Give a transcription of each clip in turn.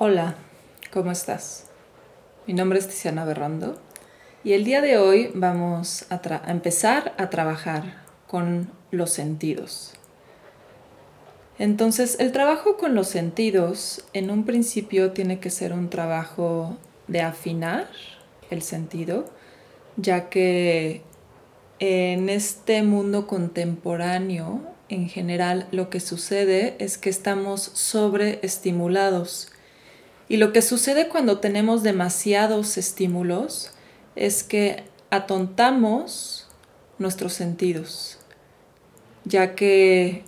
Hola, ¿cómo estás? Mi nombre es Tiziana Berrando y el día de hoy vamos a, a, empezar a trabajar con los sentidos. Entonces, el trabajo con los sentidos en un principio tiene que ser un trabajo de afinar el sentido, ya que en este mundo contemporáneo, en general, lo que sucede es que estamos sobreestimulados y lo que sucede cuando tenemos demasiados estímulos es que atontamos nuestros sentidos, ya que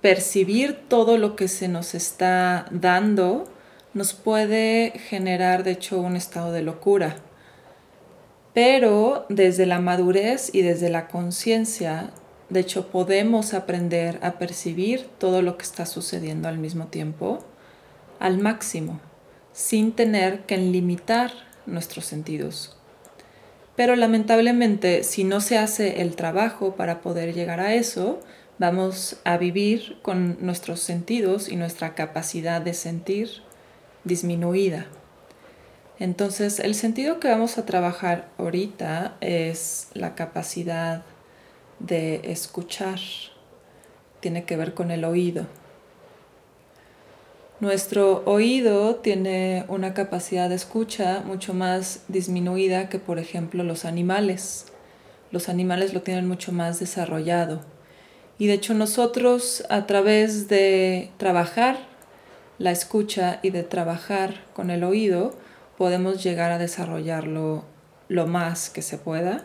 percibir todo lo que se nos está dando nos puede generar, de hecho, un estado de locura. Pero desde la madurez y desde la conciencia, de hecho, podemos aprender a percibir todo lo que está sucediendo al mismo tiempo al máximo sin tener que limitar nuestros sentidos. Pero lamentablemente, si no se hace el trabajo para poder llegar a eso, vamos a vivir con nuestros sentidos y nuestra capacidad de sentir disminuida. Entonces, el sentido que vamos a trabajar ahorita es la capacidad de escuchar. Tiene que ver con el oído. Nuestro oído tiene una capacidad de escucha mucho más disminuida que, por ejemplo, los animales. Los animales lo tienen mucho más desarrollado. Y de hecho nosotros a través de trabajar la escucha y de trabajar con el oído podemos llegar a desarrollarlo lo más que se pueda.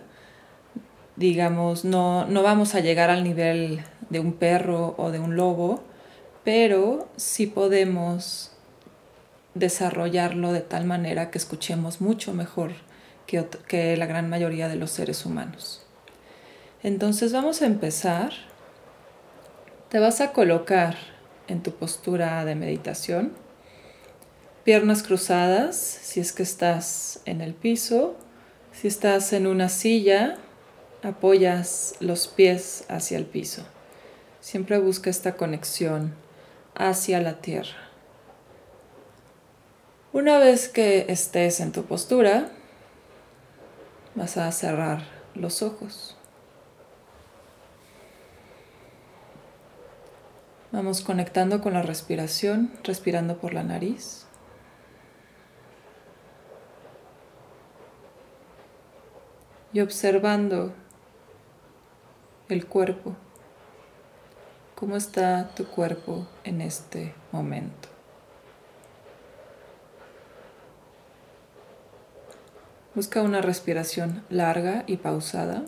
Digamos, no, no vamos a llegar al nivel de un perro o de un lobo, pero sí podemos desarrollarlo de tal manera que escuchemos mucho mejor que, que, la gran mayoría de los seres humanos. Entonces vamos a empezar. Te vas a colocar en tu postura de meditación, piernas cruzadas si es que estás en el piso, si estás en una silla, apoyas los pies hacia el piso. Siempre busca esta conexión hacia la tierra. Una vez que estés en tu postura, vas a cerrar los ojos. Vamos conectando con la respiración, respirando por la nariz. Y observando el cuerpo. ¿Cómo está tu cuerpo en este momento? Busca una respiración larga y pausada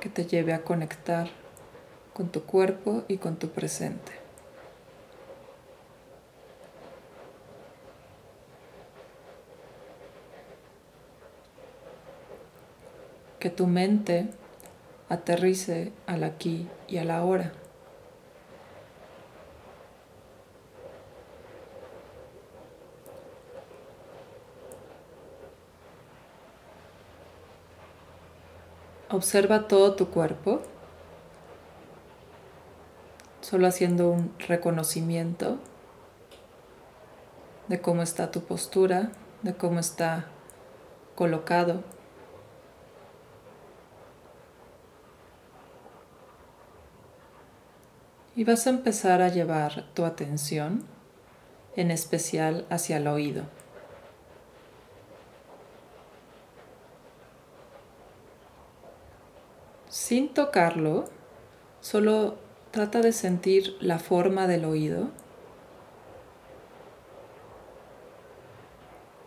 que te lleve a conectar con tu cuerpo y con tu presente. Que tu mente aterrice al aquí y a la ahora. Observa todo tu cuerpo, solo haciendo un reconocimiento de cómo está tu postura, de cómo está colocado. Y vas a empezar a llevar tu atención en especial hacia el oído. Sin tocarlo, solo trata de sentir la forma del oído,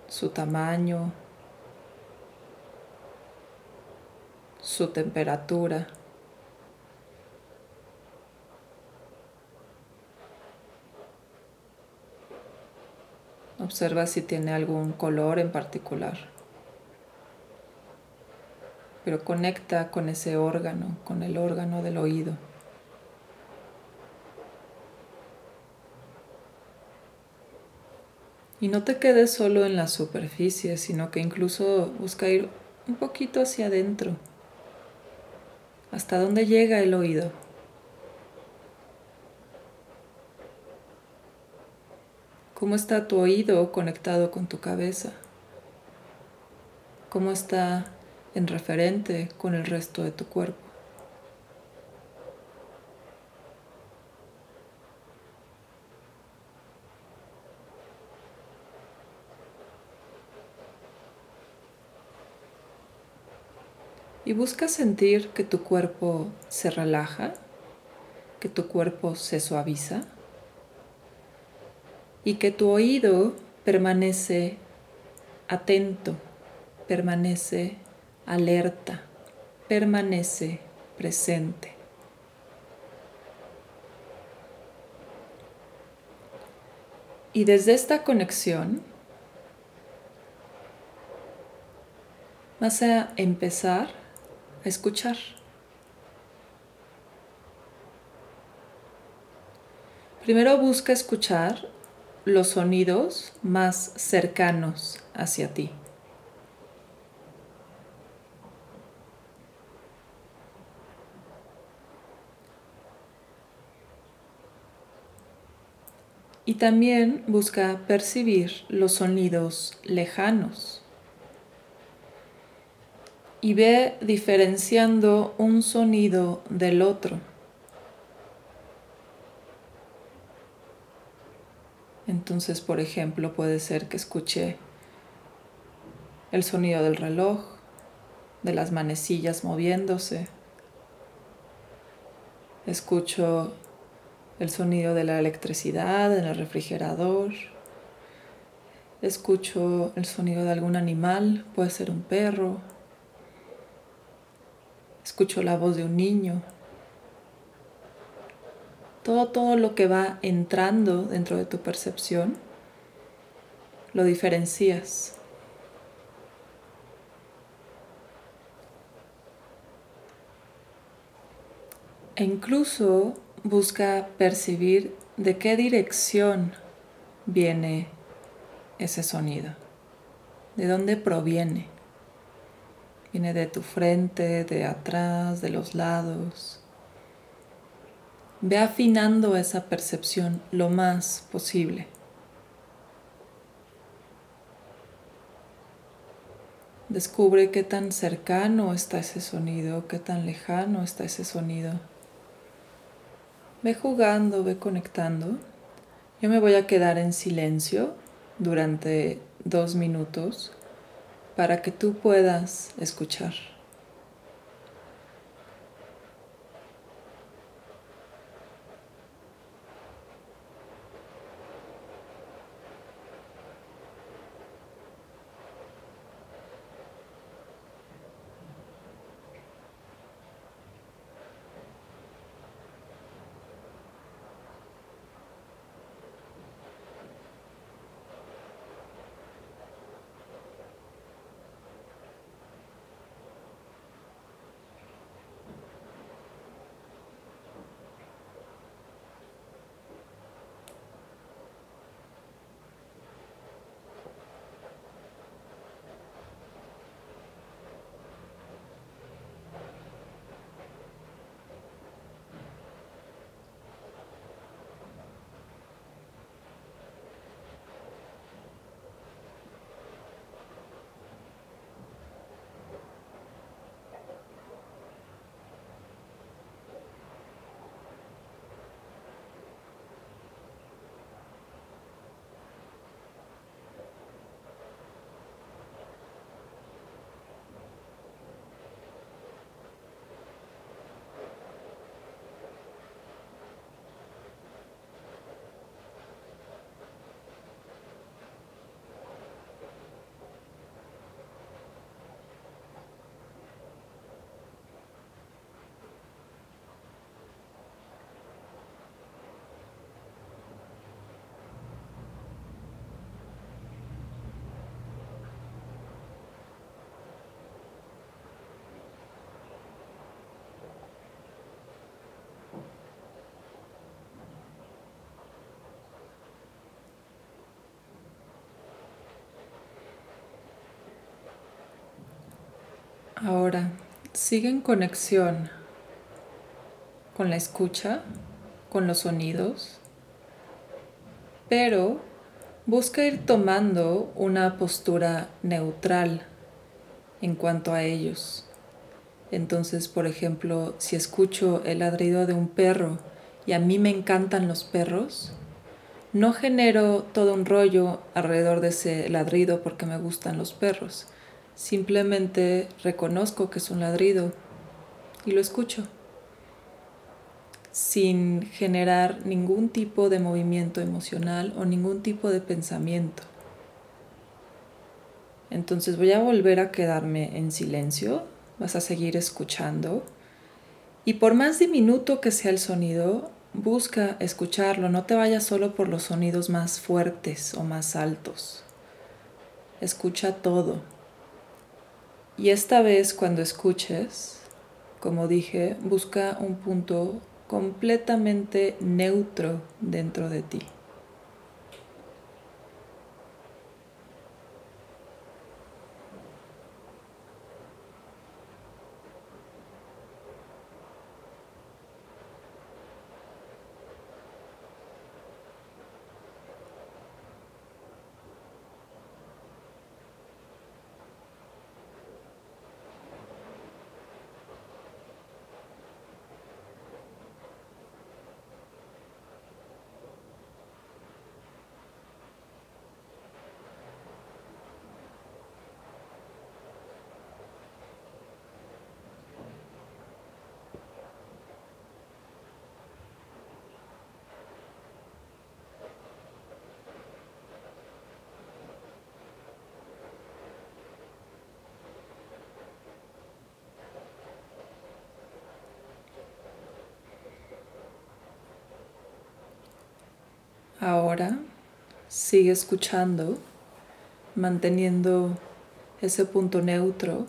su tamaño, su temperatura. Observa si tiene algún color en particular. Pero conecta con ese órgano, con el órgano del oído. Y no te quedes solo en la superficie, sino que incluso busca ir un poquito hacia adentro. ¿Hasta dónde llega el oído? ¿Cómo está tu oído conectado con tu cabeza? ¿Cómo está en referente con el resto de tu cuerpo? Y busca sentir que tu cuerpo se relaja, que tu cuerpo se suaviza y que tu oído permanece atento, permanece alerta, permanece presente. Y desde esta conexión vas a empezar a escuchar. Primero busca escuchar los sonidos más cercanos hacia ti. Y también busca percibir los sonidos lejanos y ve diferenciando un sonido del otro. Entonces, por ejemplo, puede ser que escuche el sonido del reloj, de las manecillas moviéndose. Escucho el sonido de la electricidad en el refrigerador. Escucho el sonido de algún animal, puede ser un perro, escucho la voz de un niño. Todo, todo lo que va entrando dentro de tu percepción, lo diferencias. E incluso busca percibir de qué dirección viene ese sonido, de dónde proviene. Viene de tu frente, de atrás, de los lados. Ve afinando esa percepción lo más posible. Descubre qué tan cercano está ese sonido, qué tan lejano está ese sonido. Ve jugando, ve conectando. Yo me voy a quedar en silencio durante dos minutos para que tú puedas escuchar. Ahora, sigue en conexión con la escucha, con los sonidos, pero busca ir tomando una postura neutral en cuanto a ellos. Entonces, por ejemplo, si escucho el ladrido de un perro y a mí me encantan los perros, no genero todo un rollo alrededor de ese ladrido porque me gustan los perros. Simplemente reconozco que es un ladrido y lo escucho sin generar ningún tipo de movimiento emocional o ningún tipo de pensamiento. Entonces voy a volver a quedarme en silencio, vas a seguir escuchando y por más diminuto que sea el sonido, busca escucharlo, no te vayas solo por los sonidos más fuertes o más altos. Escucha todo. Y esta vez cuando escuches, como dije, busca un punto completamente neutro dentro de ti. Ahora sigue escuchando, manteniendo ese punto neutro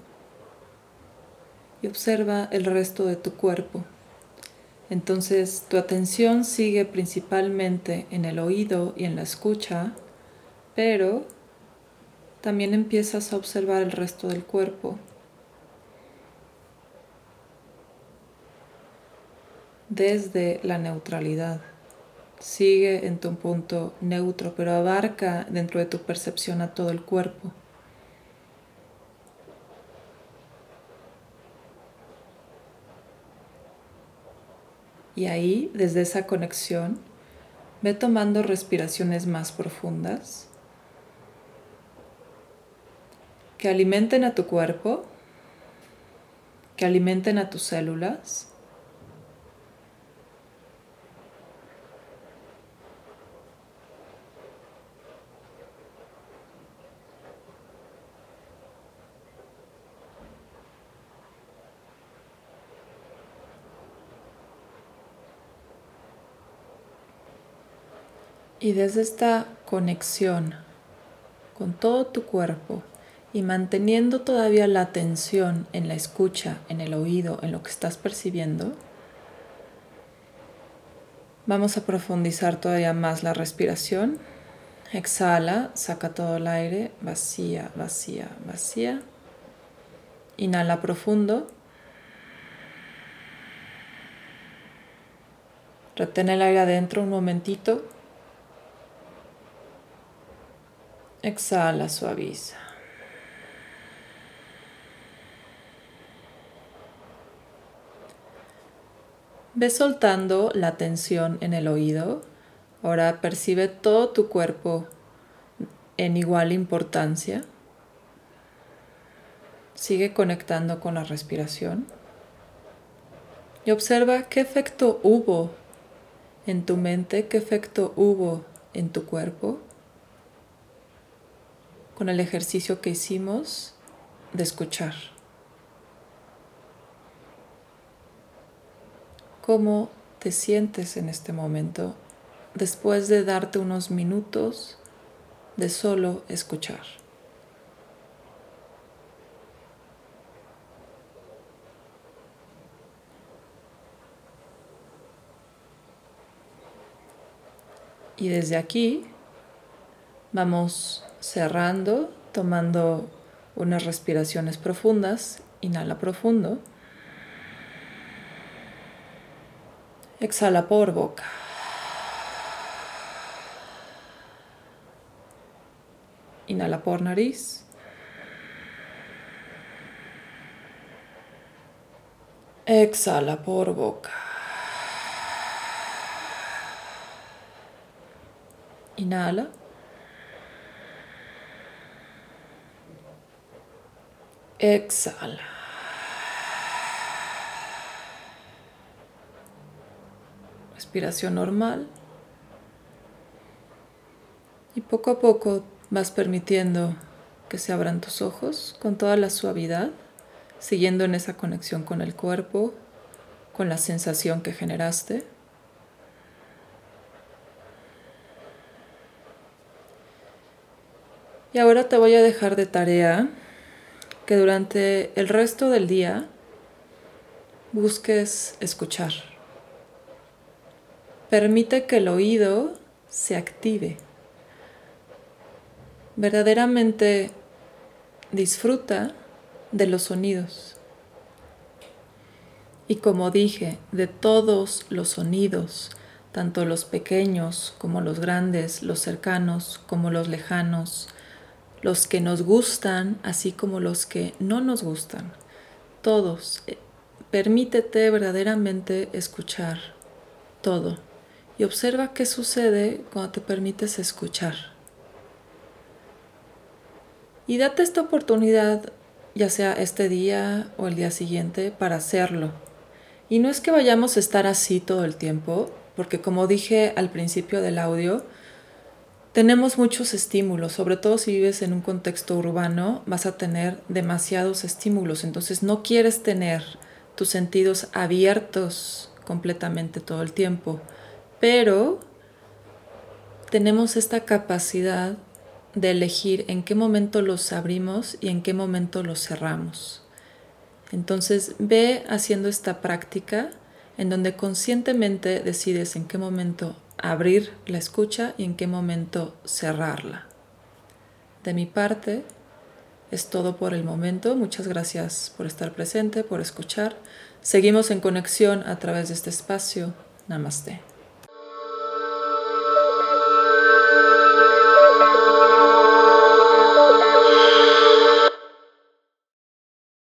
y observa el resto de tu cuerpo. Entonces tu atención sigue principalmente en el oído y en la escucha, pero también empiezas a observar el resto del cuerpo. desde la neutralidad sigue en tu punto neutro, pero abarca dentro de tu percepción a todo el cuerpo. Y ahí, desde esa conexión, ve tomando respiraciones más profundas que alimenten a tu cuerpo, que alimenten a tus células Y desde esta conexión con todo tu cuerpo y manteniendo todavía la atención en la escucha, en el oído, en lo que estás percibiendo, vamos a profundizar todavía más la respiración. Exhala, saca todo el aire, vacía, vacía, vacía. Inhala profundo. Retén el aire adentro un momentito. Exhala, suaviza. Ve soltando la tensión en el oído. Ahora percibe todo tu cuerpo en igual importancia. Sigue conectando con la respiración. Y observa qué efecto hubo en tu mente, qué efecto hubo en tu cuerpo con el ejercicio que hicimos de escuchar. ¿Cómo te sientes en este momento después de darte unos minutos de solo escuchar? Y desde aquí vamos cerrando, tomando unas respiraciones profundas. Inhala profundo. Exhala por boca. Inhala por nariz. Exhala por boca. Inhala. Exhala. Respiración normal. Y poco a poco vas permitiendo que se abran tus ojos con toda la suavidad, siguiendo en esa conexión con el cuerpo, con la sensación que generaste. Y ahora te voy a dejar de tarea que durante el resto del día busques escuchar. Permite que el oído se active. Verdaderamente disfruta de los sonidos. Y como dije, de todos los sonidos, tanto los pequeños como los grandes, los cercanos como los lejanos, los que nos gustan, así como los que no nos gustan. Todos. Eh, permítete verdaderamente escuchar todo y observa qué sucede cuando te permites escuchar. Y date esta oportunidad, ya sea este día o el día siguiente, para hacerlo. Y no es que vayamos a estar así todo el tiempo, porque como dije al principio del audio, tenemos muchos estímulos, sobre todo si vives en un contexto urbano, vas a tener demasiados estímulos, entonces no quieres tener tus sentidos abiertos completamente todo el tiempo, pero tenemos esta capacidad de elegir en qué momento los abrimos y en qué momento los cerramos. Entonces ve haciendo esta práctica en donde conscientemente decides en qué momento abrir la escucha y en qué momento cerrarla. De mi parte, es todo por el momento. Muchas gracias por estar presente, por escuchar. Seguimos en conexión a través de este espacio. Namaste.